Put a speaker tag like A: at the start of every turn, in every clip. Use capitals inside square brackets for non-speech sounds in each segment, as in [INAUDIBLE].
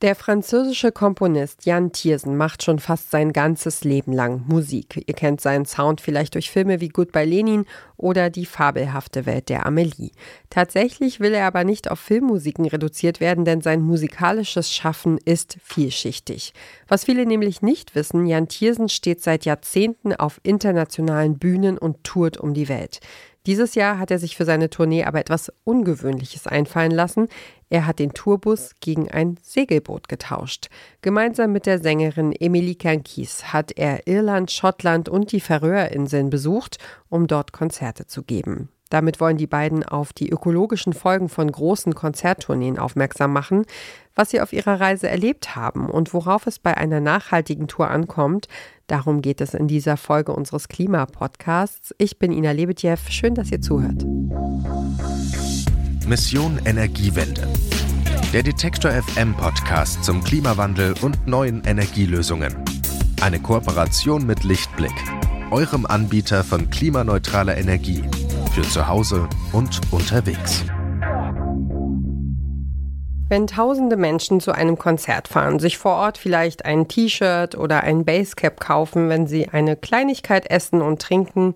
A: Der französische Komponist Jan Tiersen macht schon fast sein ganzes Leben lang Musik. Ihr kennt seinen Sound vielleicht durch Filme wie Goodbye Lenin oder Die fabelhafte Welt der Amelie. Tatsächlich will er aber nicht auf Filmmusiken reduziert werden, denn sein musikalisches Schaffen ist vielschichtig. Was viele nämlich nicht wissen, Jan Tiersen steht seit Jahrzehnten auf internationalen Bühnen und tourt um die Welt. Dieses Jahr hat er sich für seine Tournee aber etwas Ungewöhnliches einfallen lassen. Er hat den Tourbus gegen ein Segelboot getauscht. Gemeinsam mit der Sängerin Emily Kankis hat er Irland, Schottland und die Färöerinseln besucht, um dort Konzerte zu geben. Damit wollen die beiden auf die ökologischen Folgen von großen Konzerttourneen aufmerksam machen, was sie auf ihrer Reise erlebt haben und worauf es bei einer nachhaltigen Tour ankommt. Darum geht es in dieser Folge unseres Klimapodcasts. Ich bin Ina Lebetjew. Schön, dass ihr zuhört.
B: Mission Energiewende. Der Detektor FM Podcast zum Klimawandel und neuen Energielösungen. Eine Kooperation mit Lichtblick, eurem Anbieter von klimaneutraler Energie für zu Hause und unterwegs.
A: Wenn tausende Menschen zu einem Konzert fahren, sich vor Ort vielleicht ein T-Shirt oder ein Basecap kaufen, wenn sie eine Kleinigkeit essen und trinken,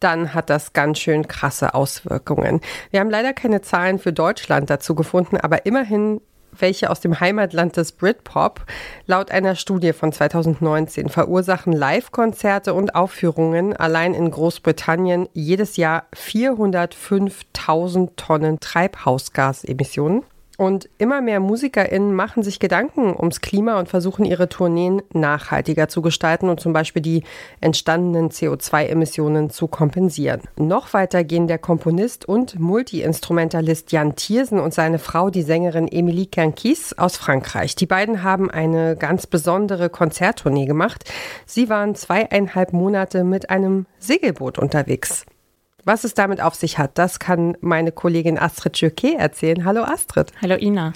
A: dann hat das ganz schön krasse Auswirkungen. Wir haben leider keine Zahlen für Deutschland dazu gefunden, aber immerhin welche aus dem Heimatland des Britpop. Laut einer Studie von 2019 verursachen Live-Konzerte und Aufführungen allein in Großbritannien jedes Jahr 405.000 Tonnen Treibhausgasemissionen. Und immer mehr MusikerInnen machen sich Gedanken ums Klima und versuchen ihre Tourneen nachhaltiger zu gestalten und zum Beispiel die entstandenen CO2-Emissionen zu kompensieren. Noch weiter gehen der Komponist und Multi-Instrumentalist Jan Thiersen und seine Frau, die Sängerin Emilie Kankis aus Frankreich. Die beiden haben eine ganz besondere Konzerttournee gemacht. Sie waren zweieinhalb Monate mit einem Segelboot unterwegs. Was es damit auf sich hat, das kann meine Kollegin Astrid Jürke erzählen. Hallo Astrid.
C: Hallo Ina.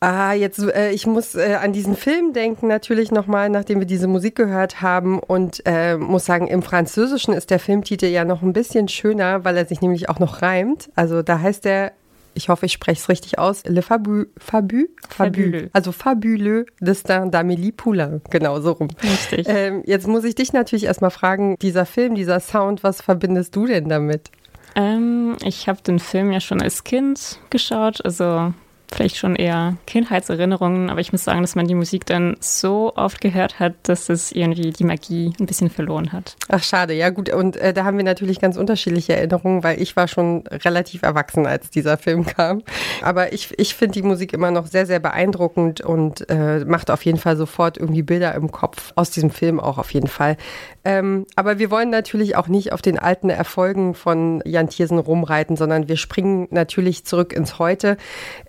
A: Ah, jetzt, äh, ich muss äh, an diesen Film denken, natürlich nochmal, nachdem wir diese Musik gehört haben. Und äh, muss sagen, im Französischen ist der Filmtitel ja noch ein bisschen schöner, weil er sich nämlich auch noch reimt. Also da heißt er ich hoffe, ich spreche es richtig aus, Le Fabu, Fabu, Fabuleux. Also Fabuleux Destin d'Amélie Poulain. Genau, so rum.
C: Richtig.
A: Ähm, jetzt muss ich dich natürlich erstmal fragen, dieser Film, dieser Sound, was verbindest du denn damit?
C: Ähm, ich habe den Film ja schon als Kind geschaut, also vielleicht schon eher Kindheitserinnerungen, aber ich muss sagen, dass man die Musik dann so oft gehört hat, dass es irgendwie die Magie ein bisschen verloren hat.
A: Ach, schade. Ja, gut. Und äh, da haben wir natürlich ganz unterschiedliche Erinnerungen, weil ich war schon relativ erwachsen, als dieser Film kam. Aber ich, ich finde die Musik immer noch sehr, sehr beeindruckend und äh, macht auf jeden Fall sofort irgendwie Bilder im Kopf aus diesem Film auch auf jeden Fall. Ähm, aber wir wollen natürlich auch nicht auf den alten Erfolgen von Jan Thiersen rumreiten, sondern wir springen natürlich zurück ins Heute.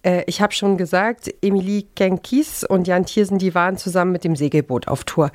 A: Äh, ich habe schon gesagt, Emilie Kenkis und Jan Thiersen, die waren zusammen mit dem Segelboot auf Tour.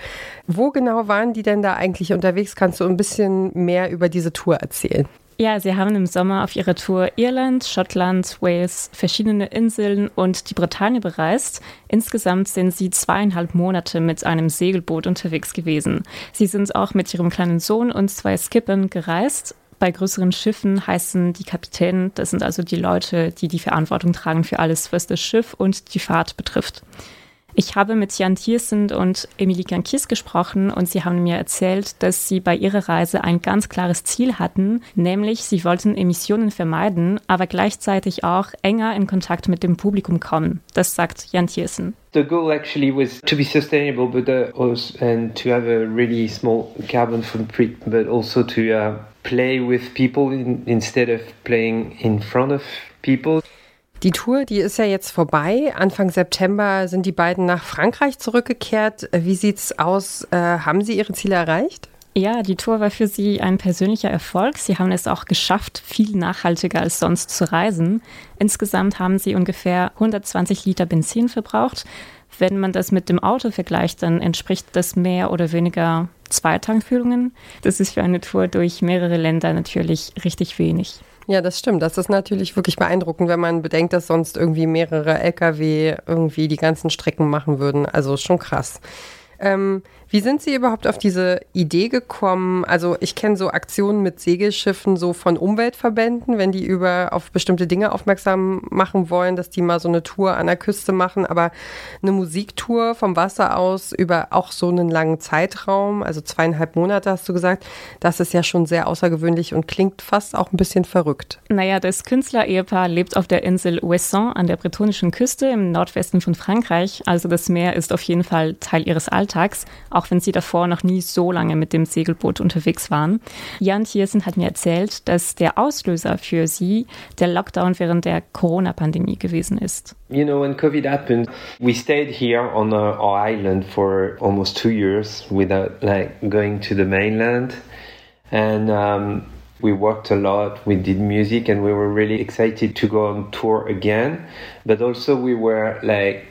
A: Wo genau waren die denn da eigentlich unterwegs? Kannst du ein bisschen mehr über diese Tour erzählen?
C: Ja, sie haben im Sommer auf ihrer Tour Irland, Schottland, Wales, verschiedene Inseln und die Bretagne bereist. Insgesamt sind sie zweieinhalb Monate mit einem Segelboot unterwegs gewesen. Sie sind auch mit ihrem kleinen Sohn und zwei Skippern gereist bei größeren Schiffen heißen die Kapitäne, das sind also die Leute, die die Verantwortung tragen für alles, was das Schiff und die Fahrt betrifft. Ich habe mit Jan Thiersend und Emilie Gankis gesprochen und sie haben mir erzählt, dass sie bei ihrer Reise ein ganz klares Ziel hatten, nämlich sie wollten Emissionen vermeiden, aber gleichzeitig auch enger in Kontakt mit dem Publikum kommen. Das sagt Jan Thiersen.
D: The goal actually was to be sustainable, but also and to have a really small carbon footprint, but also to uh, play with people in, instead of playing in front of people.
A: Die Tour, die ist ja jetzt vorbei. Anfang September sind die beiden nach Frankreich zurückgekehrt. Wie sieht's aus? Äh, haben Sie Ihre Ziele erreicht?
C: Ja, die Tour war für Sie ein persönlicher Erfolg. Sie haben es auch geschafft, viel nachhaltiger als sonst zu reisen. Insgesamt haben Sie ungefähr 120 Liter Benzin verbraucht. Wenn man das mit dem Auto vergleicht, dann entspricht das mehr oder weniger zwei Tankfüllungen. Das ist für eine Tour durch mehrere Länder natürlich richtig wenig.
A: Ja, das stimmt. Das ist natürlich wirklich beeindruckend, wenn man bedenkt, dass sonst irgendwie mehrere Lkw irgendwie die ganzen Strecken machen würden. Also schon krass. Ähm, wie sind Sie überhaupt auf diese Idee gekommen? Also ich kenne so Aktionen mit Segelschiffen so von Umweltverbänden, wenn die über auf bestimmte Dinge aufmerksam machen wollen, dass die mal so eine Tour an der Küste machen, aber eine Musiktour vom Wasser aus über auch so einen langen Zeitraum, also zweieinhalb Monate hast du gesagt, das ist ja schon sehr außergewöhnlich und klingt fast auch ein bisschen verrückt.
C: Naja, das Künstler-Ehepaar lebt auf der Insel Ouessant an der bretonischen Küste im Nordwesten von Frankreich, also das Meer ist auf jeden Fall Teil ihres Alltags auch wenn sie davor noch nie so lange mit dem Segelboot unterwegs waren. Jan Thiersen hat mir erzählt, dass der Auslöser für sie der Lockdown während der Corona-Pandemie gewesen ist.
D: You know, when COVID happened, we stayed here on our, island for almost two years without like going to the mainland. And um, we worked a lot, we did music, and we were really excited to go on tour again. But also, we were like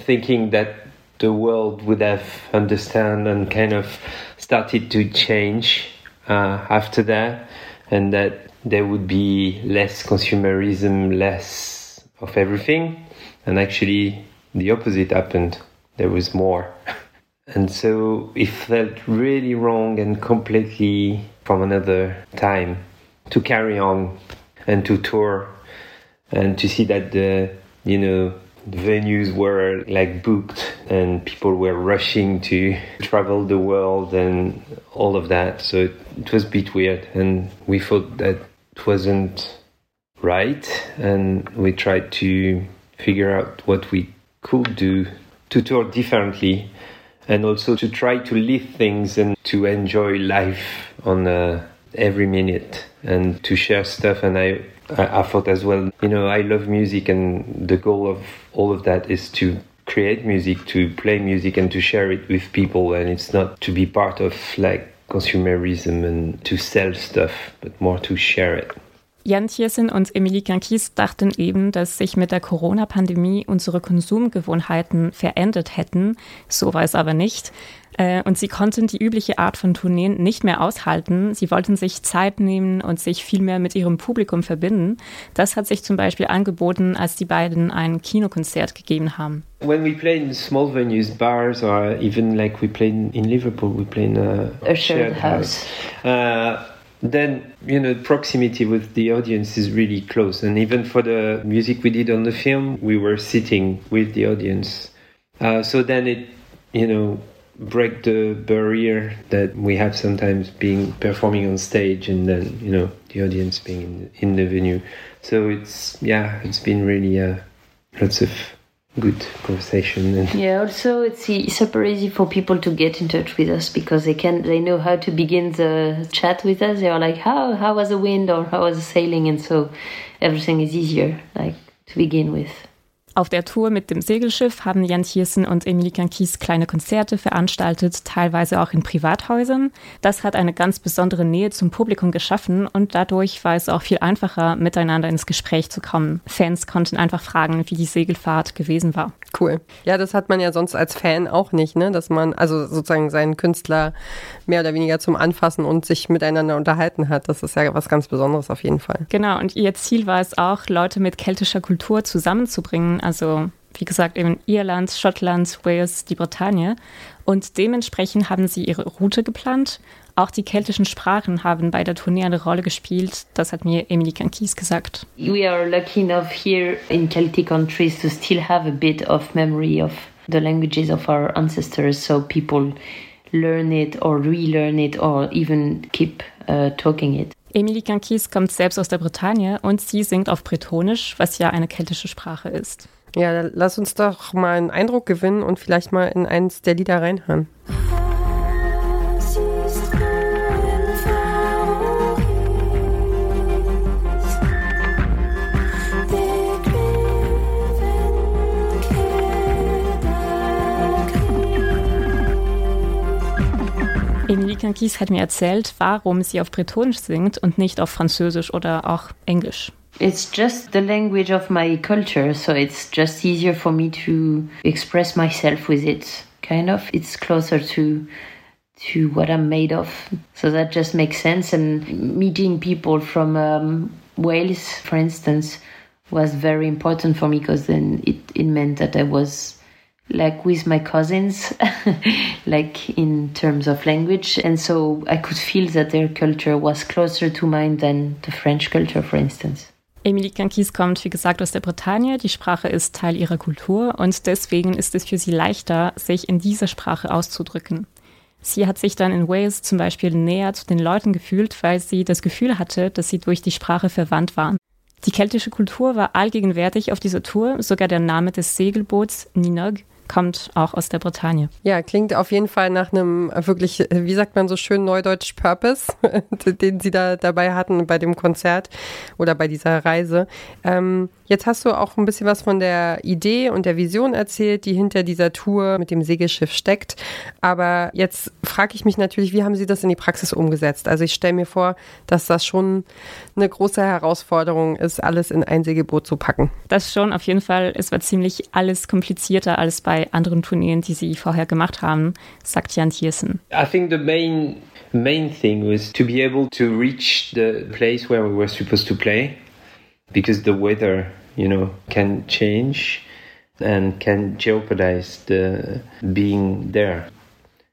D: thinking that the world would have understand and kind of started to change uh, after that, and that there would be less consumerism, less of everything, and actually the opposite happened. There was more. [LAUGHS] and so it felt really wrong and completely from another time to carry on and to tour and to see that the you know venues were like booked and people were rushing to travel the world and all of that. So it, it was a bit weird and we thought that it wasn't right and we tried to figure out what we could do to tour differently and also to try to live things and to enjoy life on uh, every minute and to share stuff and I I, thought as well, you know, I love music, and the goal of all of that is to create music, to play music, and to share it with people. And it's not to be part of like consumerism and to sell stuff, but more to share it.
C: Jan Thiersen und Emilie Kankis dachten eben, dass sich mit der Corona-Pandemie unsere Konsumgewohnheiten verändert hätten. So war es aber nicht. Äh, und sie konnten die übliche Art von Tourneen nicht mehr aushalten. Sie wollten sich Zeit nehmen und sich viel mehr mit ihrem Publikum verbinden. Das hat sich zum Beispiel angeboten, als die beiden ein Kinokonzert gegeben haben.
D: When we play in small venues, bars, or even like we play in Liverpool, we play in a,
E: a shared house. house. Uh,
D: then you know proximity with the audience is really close. And even for the music we did on the film we were sitting with the audience. Uh, so then it you know break the barrier that we have sometimes being performing on stage and then you know the audience being in, the venue. So it's yeah it's been really uh, lots of good conversation and [LAUGHS]
E: yeah also it's super easy for people to get in touch with us because they can they know how to begin the chat with us. They are like how how was the wind or how was the sailing? And so everything is easier like to begin with
C: Auf der Tour mit dem Segelschiff haben Jan Thiersen und Emilie Kankis kleine Konzerte veranstaltet, teilweise auch in Privathäusern. Das hat eine ganz besondere Nähe zum Publikum geschaffen und dadurch war es auch viel einfacher, miteinander ins Gespräch zu kommen. Fans konnten einfach fragen, wie die Segelfahrt gewesen war.
A: Cool. Ja, das hat man ja sonst als Fan auch nicht, ne? Dass man also sozusagen seinen Künstler mehr oder weniger zum Anfassen und sich miteinander unterhalten hat. Das ist ja was ganz Besonderes auf jeden Fall.
C: Genau, und ihr Ziel war es auch, Leute mit keltischer Kultur zusammenzubringen also wie gesagt eben Irland, Schottland, Wales, die Bretagne. Und dementsprechend haben sie ihre Route geplant. Auch die keltischen Sprachen haben bei der Tournee eine Rolle gespielt. Das hat mir Emily Kankis gesagt.
E: We are lucky enough here in Celtic countries to still have a bit of memory of the languages of our ancestors. So people learn it or relearn it or even keep uh, talking it.
C: Emilie Kankis kommt selbst aus der Bretagne und sie singt auf Bretonisch, was ja eine keltische Sprache ist.
A: Ja, lass uns doch mal einen Eindruck gewinnen und vielleicht mal in eins der Lieder reinhören.
C: Emilie Kankis hat mir erzählt, warum sie auf Bretonisch singt und nicht auf Französisch oder auch Englisch.
E: It's just the language of my culture, so it's just easier for me to express myself with it. Kind of, it's closer to to what I'm made of, so that just makes sense. And meeting people from um, Wales, for instance, was very important for me because then it, it meant that I was like with my cousins, [LAUGHS] like in terms of language. And so I could feel that their culture was closer to mine than the French culture, for instance.
C: Emilie Kankis kommt, wie gesagt, aus der Bretagne. Die Sprache ist Teil ihrer Kultur und deswegen ist es für sie leichter, sich in dieser Sprache auszudrücken. Sie hat sich dann in Wales zum Beispiel näher zu den Leuten gefühlt, weil sie das Gefühl hatte, dass sie durch die Sprache verwandt waren. Die keltische Kultur war allgegenwärtig auf dieser Tour, sogar der Name des Segelboots Ninog kommt auch aus der Bretagne.
A: Ja, klingt auf jeden Fall nach einem wirklich, wie sagt man so schön, neudeutsch Purpose, [LAUGHS] den Sie da dabei hatten bei dem Konzert oder bei dieser Reise. Ähm, jetzt hast du auch ein bisschen was von der Idee und der Vision erzählt, die hinter dieser Tour mit dem Segelschiff steckt. Aber jetzt frage ich mich natürlich, wie haben Sie das in die Praxis umgesetzt? Also ich stelle mir vor, dass das schon eine große Herausforderung ist, alles in ein Segelboot zu packen.
C: Das schon, auf jeden Fall. Es war ziemlich alles komplizierter als bei bei anderen Turnieren, die sie vorher gemacht haben, sagt Jan Thiersen.
D: I think the main main thing was to be able to reach the place where we were supposed to play because the weather, you know, can change and can jeopardize the being there.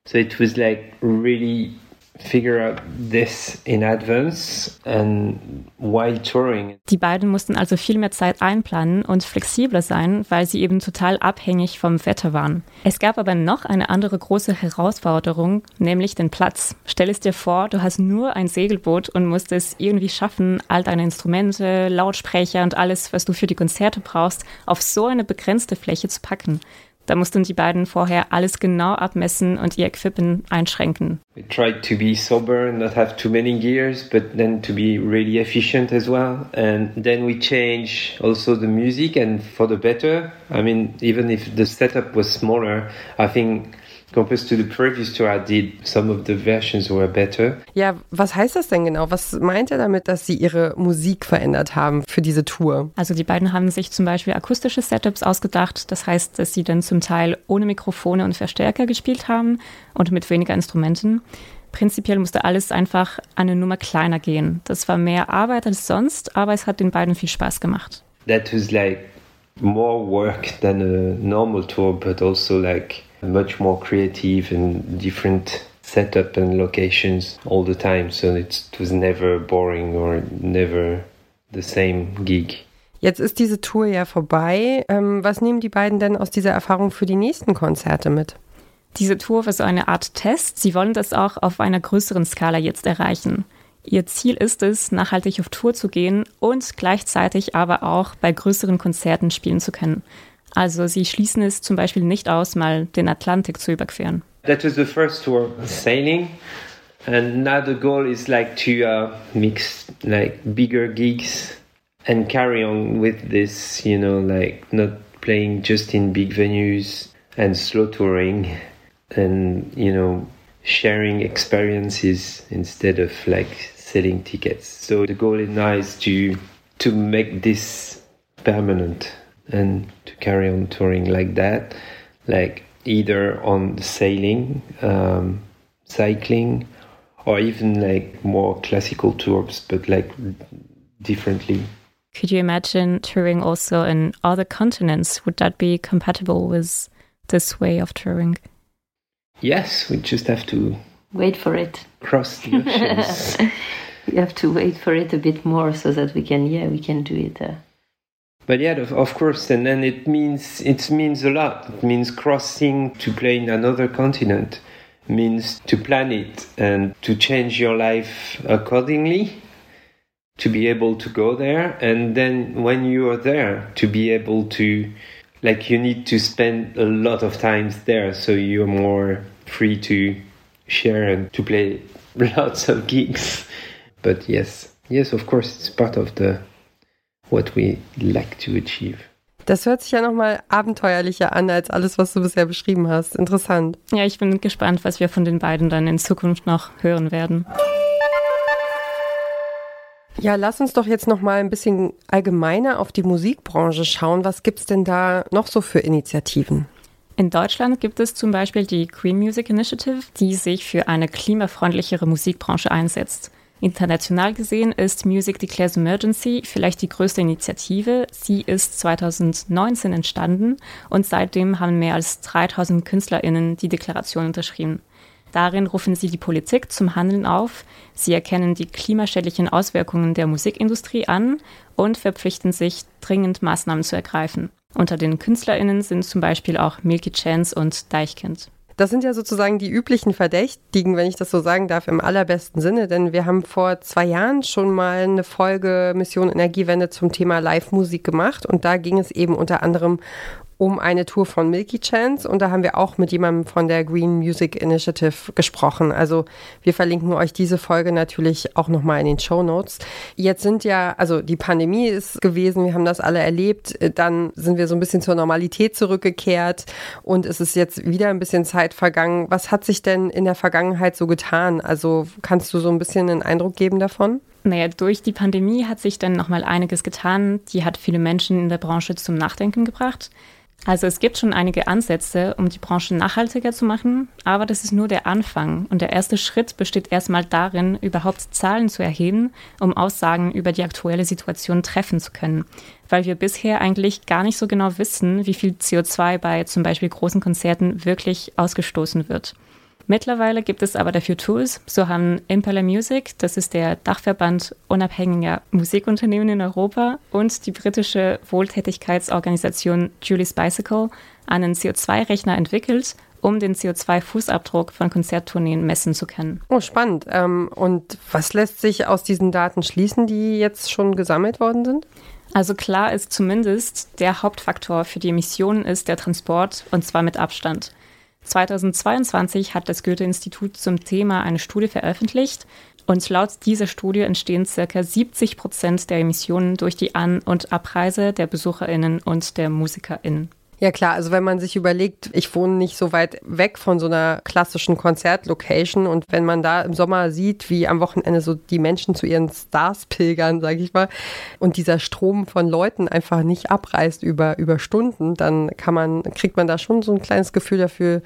D: So it was like really figure out this in advance and while touring.
C: Die beiden mussten also viel mehr Zeit einplanen und flexibler sein, weil sie eben total abhängig vom Wetter waren. Es gab aber noch eine andere große Herausforderung, nämlich den Platz. Stell es dir vor, du hast nur ein Segelboot und musst es irgendwie schaffen, all deine Instrumente, Lautsprecher und alles, was du für die Konzerte brauchst, auf so eine begrenzte Fläche zu packen. Da mussten die beiden vorher alles genau abmessen und ihr Equipment einschränken.
D: We tried to be sober not have too many gears, but then to be really efficient as well. And then we change also the music and for the better. I mean, even if the setup was smaller, I think compared to the previous tour I did, some of the versions were better.
A: Ja, was heißt das denn genau? Was meint er damit, dass sie ihre Musik verändert haben für diese Tour?
C: Also die beiden haben sich zum Beispiel akustische Setups ausgedacht. Das heißt, dass sie dann zum Teil ohne Mikrofone und Verstärker gespielt haben und mit weniger Instrumenten. Prinzipiell musste alles einfach eine Nummer kleiner gehen. Das war mehr Arbeit als sonst, aber es hat den beiden viel Spaß gemacht.
D: That was like more work than a normal tour, but also like much more creative and different setup and locations all the time. So it was never boring or never the same gig.
A: Jetzt ist diese Tour ja vorbei. Ähm, was nehmen die beiden denn aus dieser Erfahrung für die nächsten Konzerte mit?
C: Diese Tour war so eine Art Test. Sie wollen das auch auf einer größeren Skala jetzt erreichen. Ihr Ziel ist es, nachhaltig auf Tour zu gehen und gleichzeitig aber auch bei größeren Konzerten spielen zu können. Also sie schließen es zum Beispiel nicht aus, mal den Atlantik zu überqueren.
D: That was the first tour, sailing. And now the goal is like to uh, mix like bigger gigs and carry on with this, you know, like not playing just in big venues and slow touring and, you know, sharing experiences instead of like selling tickets. So the goal now is to to make this permanent and to carry on touring like that, like either on sailing, um, cycling, or even like more classical tours, but like differently.
C: Could you imagine touring also in other continents? Would that be compatible with this way of touring?
D: Yes, we just have to
E: wait for it.
D: Cross the [LAUGHS] oceans.
E: we have to wait for it a bit more so that we can, yeah, we can do it. Uh,
D: but yeah, of course, and then it means it means a lot. It means crossing to play in another continent, means to plan it and to change your life accordingly, to be able to go there, and then when you are there, to be able to, like, you need to spend a lot of times there, so you're more free to share and to play [LAUGHS] lots of gigs. But yes, yes, of course, it's part of the what we like to achieve.
A: Das hört sich ja nochmal abenteuerlicher an als alles, was du bisher beschrieben hast. Interessant.
C: Ja, ich bin gespannt, was wir von den beiden dann in Zukunft noch hören werden.
A: Ja, lass uns doch jetzt noch mal ein bisschen allgemeiner auf die Musikbranche schauen. Was gibt es denn da noch so für Initiativen?
C: In Deutschland gibt es zum Beispiel die Green Music Initiative, die sich für eine klimafreundlichere Musikbranche einsetzt. International gesehen ist Music Declares Emergency vielleicht die größte Initiative. Sie ist 2019 entstanden und seitdem haben mehr als 3000 KünstlerInnen die Deklaration unterschrieben. Darin rufen sie die Politik zum Handeln auf, sie erkennen die klimaschädlichen Auswirkungen der Musikindustrie an und verpflichten sich, dringend Maßnahmen zu ergreifen. Unter den KünstlerInnen sind zum Beispiel auch Milky Chance und Deichkind.
A: Das sind ja sozusagen die üblichen Verdächtigen, wenn ich das so sagen darf, im allerbesten Sinne, denn wir haben vor zwei Jahren schon mal eine Folge Mission Energiewende zum Thema Live-Musik gemacht. Und da ging es eben unter anderem um eine Tour von Milky Chance und da haben wir auch mit jemandem von der Green Music Initiative gesprochen. Also wir verlinken euch diese Folge natürlich auch nochmal in den Show Notes. Jetzt sind ja, also die Pandemie ist gewesen, wir haben das alle erlebt, dann sind wir so ein bisschen zur Normalität zurückgekehrt und es ist jetzt wieder ein bisschen Zeit vergangen. Was hat sich denn in der Vergangenheit so getan? Also kannst du so ein bisschen einen Eindruck geben davon?
C: Naja, durch die Pandemie hat sich dann nochmal einiges getan. Die hat viele Menschen in der Branche zum Nachdenken gebracht. Also es gibt schon einige Ansätze, um die Branche nachhaltiger zu machen, aber das ist nur der Anfang. Und der erste Schritt besteht erstmal darin, überhaupt Zahlen zu erheben, um Aussagen über die aktuelle Situation treffen zu können. Weil wir bisher eigentlich gar nicht so genau wissen, wie viel CO2 bei zum Beispiel großen Konzerten wirklich ausgestoßen wird. Mittlerweile gibt es aber dafür Tools. So haben Impala Music, das ist der Dachverband unabhängiger Musikunternehmen in Europa, und die britische Wohltätigkeitsorganisation Julie's Bicycle einen CO2-Rechner entwickelt, um den CO2-Fußabdruck von Konzerttourneen messen zu können.
A: Oh, spannend. Ähm, und was lässt sich aus diesen Daten schließen, die jetzt schon gesammelt worden sind?
C: Also klar ist zumindest, der Hauptfaktor für die Emissionen ist der Transport und zwar mit Abstand. 2022 hat das Goethe-Institut zum Thema eine Studie veröffentlicht und laut dieser Studie entstehen ca. 70 Prozent der Emissionen durch die An- und Abreise der BesucherInnen und der MusikerInnen.
A: Ja klar, also wenn man sich überlegt, ich wohne nicht so weit weg von so einer klassischen Konzertlocation und wenn man da im Sommer sieht, wie am Wochenende so die Menschen zu ihren Stars pilgern, sage ich mal, und dieser Strom von Leuten einfach nicht abreißt über, über Stunden, dann kann man, kriegt man da schon so ein kleines Gefühl dafür,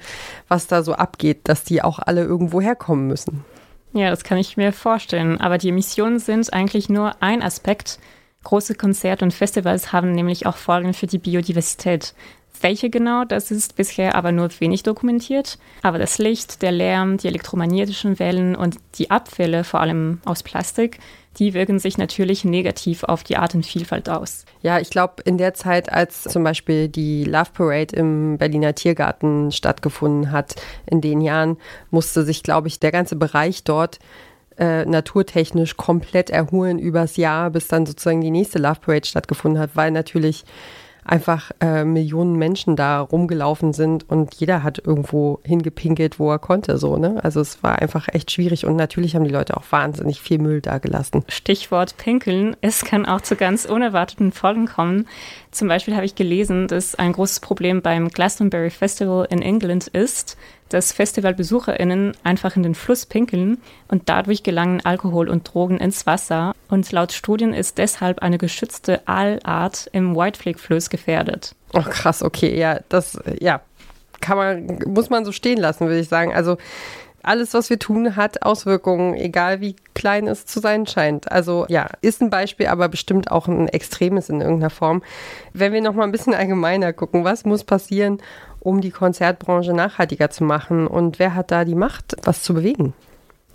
A: was da so abgeht, dass die auch alle irgendwo herkommen müssen.
C: Ja, das kann ich mir vorstellen. Aber die Emissionen sind eigentlich nur ein Aspekt. Große Konzerte und Festivals haben nämlich auch Folgen für die Biodiversität. Welche genau, das ist bisher aber nur wenig dokumentiert. Aber das Licht, der Lärm, die elektromagnetischen Wellen und die Abfälle, vor allem aus Plastik, die wirken sich natürlich negativ auf die Artenvielfalt aus.
A: Ja, ich glaube, in der Zeit, als zum Beispiel die Love Parade im Berliner Tiergarten stattgefunden hat, in den Jahren musste sich, glaube ich, der ganze Bereich dort äh, naturtechnisch komplett erholen übers Jahr, bis dann sozusagen die nächste Love Parade stattgefunden hat, weil natürlich einfach äh, Millionen Menschen da rumgelaufen sind und jeder hat irgendwo hingepinkelt, wo er konnte, so, ne? Also es war einfach echt schwierig und natürlich haben die Leute auch wahnsinnig viel Müll da gelassen.
C: Stichwort Pinkeln. Es kann auch zu ganz unerwarteten Folgen kommen. Zum Beispiel habe ich gelesen, dass ein großes Problem beim Glastonbury Festival in England ist, dass FestivalbesucherInnen einfach in den Fluss pinkeln und dadurch gelangen Alkohol und Drogen ins Wasser. Und laut Studien ist deshalb eine geschützte Aalart im Whiteflake-Fluss gefährdet.
A: Oh, krass, okay, ja, das, ja, kann man, muss man so stehen lassen, würde ich sagen. Also, alles, was wir tun, hat Auswirkungen, egal wie klein es zu sein scheint. Also ja, ist ein Beispiel, aber bestimmt auch ein extremes in irgendeiner Form. Wenn wir noch mal ein bisschen allgemeiner gucken, was muss passieren, um die Konzertbranche nachhaltiger zu machen und wer hat da die Macht, was zu bewegen?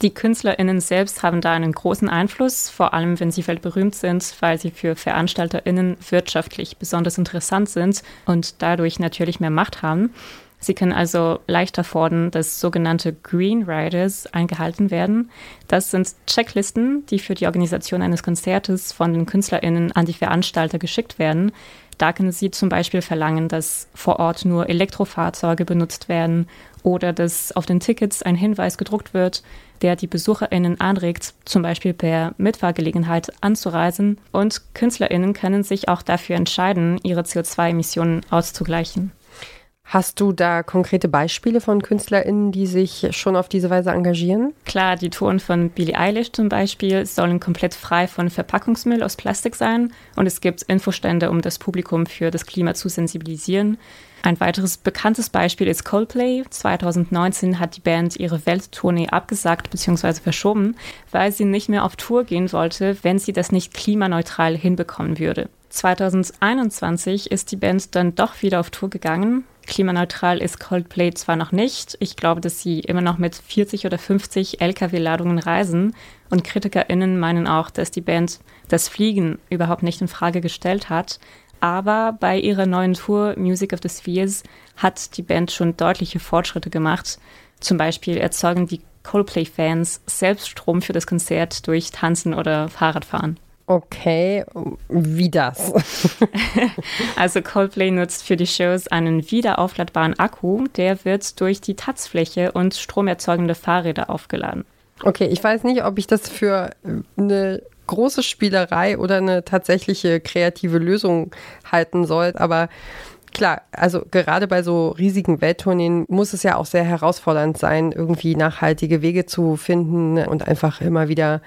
C: Die KünstlerInnen selbst haben da einen großen Einfluss, vor allem wenn sie weltberühmt sind, weil sie für VeranstalterInnen wirtschaftlich besonders interessant sind und dadurch natürlich mehr Macht haben. Sie können also leichter fordern, dass sogenannte Green Riders eingehalten werden. Das sind Checklisten, die für die Organisation eines Konzertes von den KünstlerInnen an die Veranstalter geschickt werden. Da können Sie zum Beispiel verlangen, dass vor Ort nur Elektrofahrzeuge benutzt werden oder dass auf den Tickets ein Hinweis gedruckt wird, der die BesucherInnen anregt, zum Beispiel per Mitfahrgelegenheit anzureisen. Und KünstlerInnen können sich auch dafür entscheiden, ihre CO2-Emissionen auszugleichen.
A: Hast du da konkrete Beispiele von KünstlerInnen, die sich schon auf diese Weise engagieren?
C: Klar, die Touren von Billie Eilish zum Beispiel sollen komplett frei von Verpackungsmüll aus Plastik sein und es gibt Infostände, um das Publikum für das Klima zu sensibilisieren. Ein weiteres bekanntes Beispiel ist Coldplay. 2019 hat die Band ihre Welttournee abgesagt bzw. verschoben, weil sie nicht mehr auf Tour gehen wollte, wenn sie das nicht klimaneutral hinbekommen würde. 2021 ist die Band dann doch wieder auf Tour gegangen. Klimaneutral ist Coldplay zwar noch nicht, ich glaube, dass sie immer noch mit 40 oder 50 Lkw-Ladungen reisen und KritikerInnen meinen auch, dass die Band das Fliegen überhaupt nicht in Frage gestellt hat. Aber bei ihrer neuen Tour Music of the Spheres hat die Band schon deutliche Fortschritte gemacht. Zum Beispiel erzeugen die Coldplay-Fans selbst Strom für das Konzert durch Tanzen oder Fahrradfahren.
A: Okay, wie das? [LAUGHS]
C: also Coldplay nutzt für die Shows einen wiederaufladbaren Akku, der wird durch die Tatzfläche und stromerzeugende Fahrräder aufgeladen.
A: Okay, ich weiß nicht, ob ich das für eine große Spielerei oder eine tatsächliche kreative Lösung halten soll, aber klar, also gerade bei so riesigen Welttourneen muss es ja auch sehr herausfordernd sein, irgendwie nachhaltige Wege zu finden und einfach immer wieder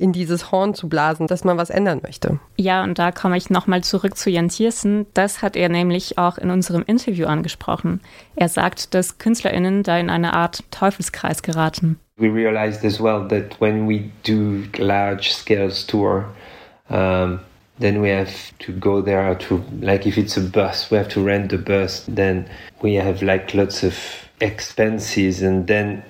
A: in dieses Horn zu blasen, dass man was ändern möchte.
C: Ja, und da komme ich nochmal zurück zu Jan Thiersen. Das hat er nämlich auch in unserem Interview angesprochen. Er sagt, dass KünstlerInnen da in eine Art Teufelskreis geraten.
D: We realized as well that when we do large scale tour, um, then we have to go there to like if it's a bus, we have to rent the bus. Then we have like lots of expenses, and then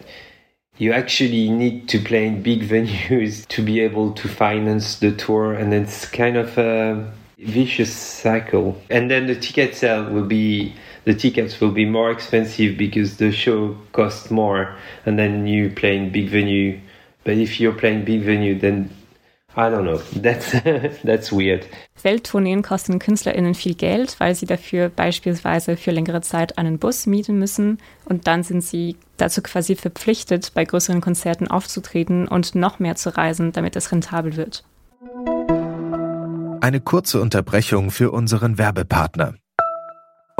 D: you actually need to play in big [LAUGHS] venues to be able to finance the tour and it's kind of a vicious cycle. And then the ticket sale uh, will be the tickets will be more expensive because the show costs more and then you play in big venue. But if you're playing big venue then I don't know. That's, [LAUGHS] that's weird.
C: Welttourneen kosten KünstlerInnen viel Geld, weil sie dafür beispielsweise für längere Zeit einen Bus mieten müssen und dann sind sie dazu quasi verpflichtet, bei größeren Konzerten aufzutreten und noch mehr zu reisen, damit es rentabel wird.
B: Eine kurze Unterbrechung für unseren Werbepartner.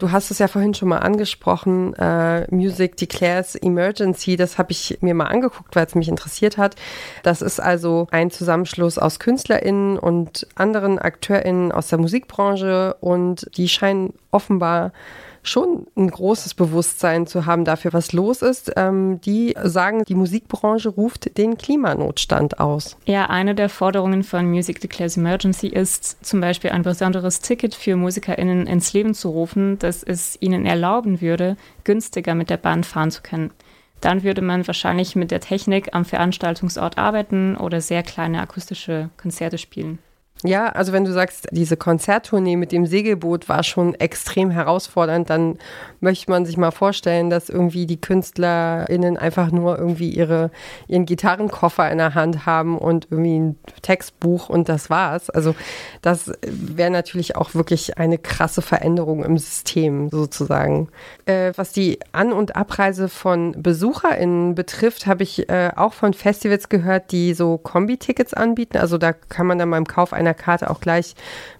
A: Du hast es ja vorhin schon mal angesprochen, äh, Music Declares Emergency, das habe ich mir mal angeguckt, weil es mich interessiert hat. Das ist also ein Zusammenschluss aus KünstlerInnen und anderen AkteurInnen aus der Musikbranche und die scheinen offenbar schon ein großes Bewusstsein zu haben dafür, was los ist. Ähm, die sagen, die Musikbranche ruft den Klimanotstand aus.
C: Ja, eine der Forderungen von Music Declares Emergency ist zum Beispiel ein besonderes Ticket für MusikerInnen ins Leben zu rufen, das es ihnen erlauben würde, günstiger mit der Bahn fahren zu können. Dann würde man wahrscheinlich mit der Technik am Veranstaltungsort arbeiten oder sehr kleine akustische Konzerte spielen.
A: Ja, also wenn du sagst, diese Konzerttournee mit dem Segelboot war schon extrem herausfordernd, dann möchte man sich mal vorstellen, dass irgendwie die KünstlerInnen einfach nur irgendwie ihre, ihren Gitarrenkoffer in der Hand haben und irgendwie ein Textbuch und das war's. Also das wäre natürlich auch wirklich eine krasse Veränderung im System sozusagen. Äh, was die An- und Abreise von BesucherInnen betrifft, habe ich äh, auch von Festivals gehört, die so Kombi-Tickets anbieten. Also da kann man dann beim Kauf einer Karte auch gleich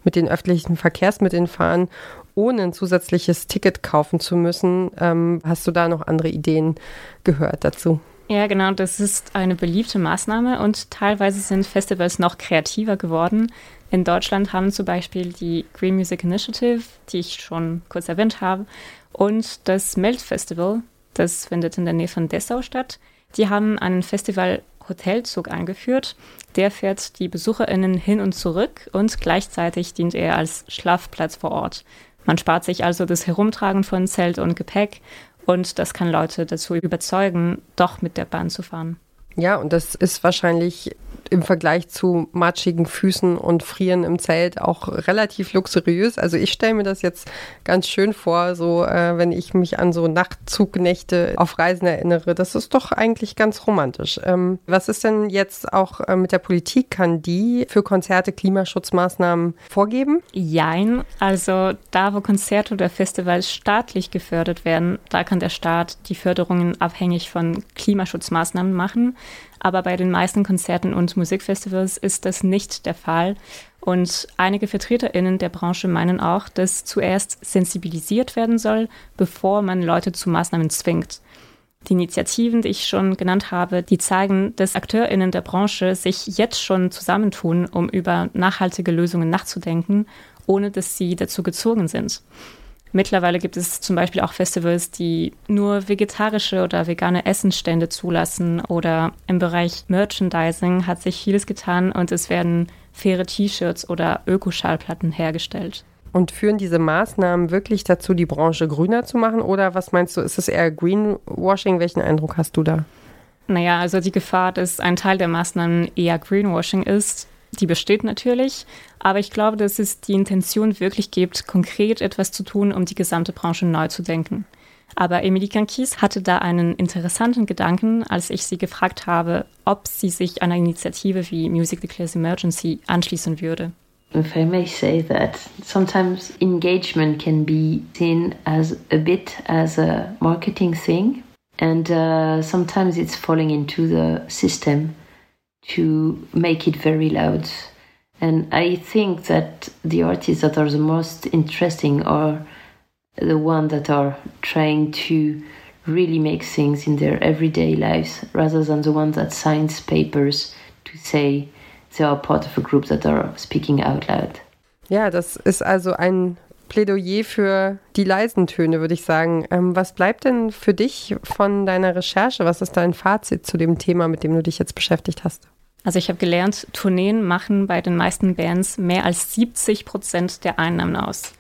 A: mit den öffentlichen Verkehrsmitteln fahren, ohne ein zusätzliches Ticket kaufen zu müssen. Ähm, hast du da noch andere Ideen gehört dazu?
C: Ja, genau, das ist eine beliebte Maßnahme und teilweise sind Festivals noch kreativer geworden. In Deutschland haben zum Beispiel die Green Music Initiative, die ich schon kurz erwähnt habe, und das Melt Festival, das findet in der Nähe von Dessau statt. Die haben einen Festival Hotelzug eingeführt. Der fährt die BesucherInnen hin und zurück und gleichzeitig dient er als Schlafplatz vor Ort. Man spart sich also das Herumtragen von Zelt und Gepäck und das kann Leute dazu überzeugen, doch mit der Bahn zu fahren.
A: Ja, und das ist wahrscheinlich im Vergleich zu matschigen Füßen und Frieren im Zelt auch relativ luxuriös. Also ich stelle mir das jetzt ganz schön vor, so äh, wenn ich mich an so Nachtzugnächte auf Reisen erinnere. Das ist doch eigentlich ganz romantisch. Ähm, was ist denn jetzt auch äh, mit der Politik? Kann die für Konzerte Klimaschutzmaßnahmen vorgeben?
C: Jein. Also da, wo Konzerte oder Festivals staatlich gefördert werden, da kann der Staat die Förderungen abhängig von Klimaschutzmaßnahmen machen. Aber bei den meisten Konzerten und Musikfestivals ist das nicht der Fall. Und einige VertreterInnen der Branche meinen auch, dass zuerst sensibilisiert werden soll, bevor man Leute zu Maßnahmen zwingt. Die Initiativen, die ich schon genannt habe, die zeigen, dass AkteurInnen der Branche sich jetzt schon zusammentun, um über nachhaltige Lösungen nachzudenken, ohne dass sie dazu gezwungen sind. Mittlerweile gibt es zum Beispiel auch Festivals, die nur vegetarische oder vegane Essensstände zulassen oder im Bereich Merchandising hat sich vieles getan und es werden faire T-Shirts oder Ökoschallplatten hergestellt.
A: Und führen diese Maßnahmen wirklich dazu, die Branche grüner zu machen? Oder was meinst du, ist es eher Greenwashing? Welchen Eindruck hast du da?
C: Naja, also die Gefahr, dass ein Teil der Maßnahmen eher Greenwashing ist, die besteht natürlich, aber ich glaube, dass es die Intention wirklich gibt, konkret etwas zu tun, um die gesamte Branche neu zu denken. Aber Emilie Kankis hatte da einen interessanten Gedanken, als ich sie gefragt habe, ob sie sich einer Initiative wie Music Declares Emergency anschließen würde.
E: If I may say that, sometimes engagement can be seen as a bit as a marketing thing, and uh, sometimes it's falling into the system. To make it very loud. And I think that the artists that are the most interesting are the ones that are trying to really make things in their everyday lives rather than the ones that signs papers to say they are part of a group that are speaking out loud.
A: Ja, das ist also ein Plädoyer für die leisen Töne, würde ich sagen. Ähm, was bleibt denn für dich von deiner Recherche? Was ist dein Fazit zu dem Thema, mit dem du dich jetzt beschäftigt hast?
C: Also ich habe gelernt, Tourneen machen bei den meisten Bands mehr als 70 Prozent der Einnahmen aus.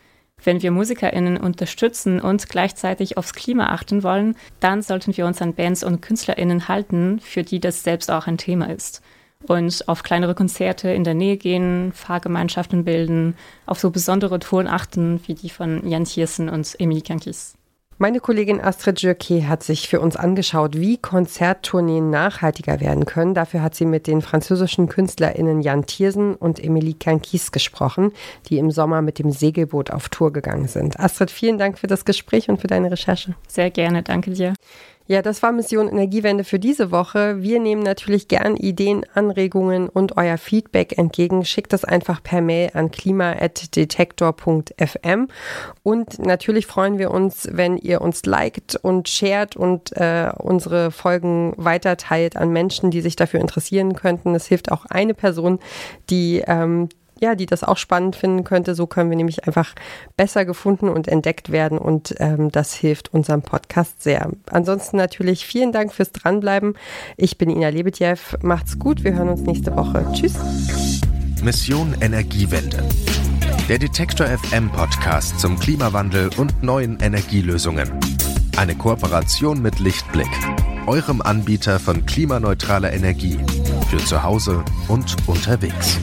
C: Wenn wir MusikerInnen unterstützen und gleichzeitig aufs Klima achten wollen, dann sollten wir uns an Bands und KünstlerInnen halten, für die das selbst auch ein Thema ist. Und auf kleinere Konzerte in der Nähe gehen, Fahrgemeinschaften bilden, auf so besondere Touren achten, wie die von Jan Thiersen und Emilie Kankis.
A: Meine Kollegin Astrid Jürke hat sich für uns angeschaut, wie Konzerttourneen nachhaltiger werden können. Dafür hat sie mit den französischen KünstlerInnen Jan Thiersen und Emilie Kankis gesprochen, die im Sommer mit dem Segelboot auf Tour gegangen sind. Astrid, vielen Dank für das Gespräch und für deine Recherche.
C: Sehr gerne, danke dir.
A: Ja, das war Mission Energiewende für diese Woche. Wir nehmen natürlich gern Ideen, Anregungen und euer Feedback entgegen. Schickt das einfach per Mail an klima.detektor.fm. Und natürlich freuen wir uns, wenn ihr uns liked und shared und äh, unsere Folgen weiterteilt an Menschen, die sich dafür interessieren könnten. Es hilft auch eine Person, die ähm, ja, die das auch spannend finden könnte. So können wir nämlich einfach besser gefunden und entdeckt werden und ähm, das hilft unserem Podcast sehr. Ansonsten natürlich vielen Dank fürs Dranbleiben. Ich bin Ina Lebetjew. Macht's gut. Wir hören uns nächste Woche. Tschüss.
B: Mission Energiewende. Der Detektor FM Podcast zum Klimawandel und neuen Energielösungen. Eine Kooperation mit Lichtblick, eurem Anbieter von klimaneutraler Energie für zu Hause und unterwegs.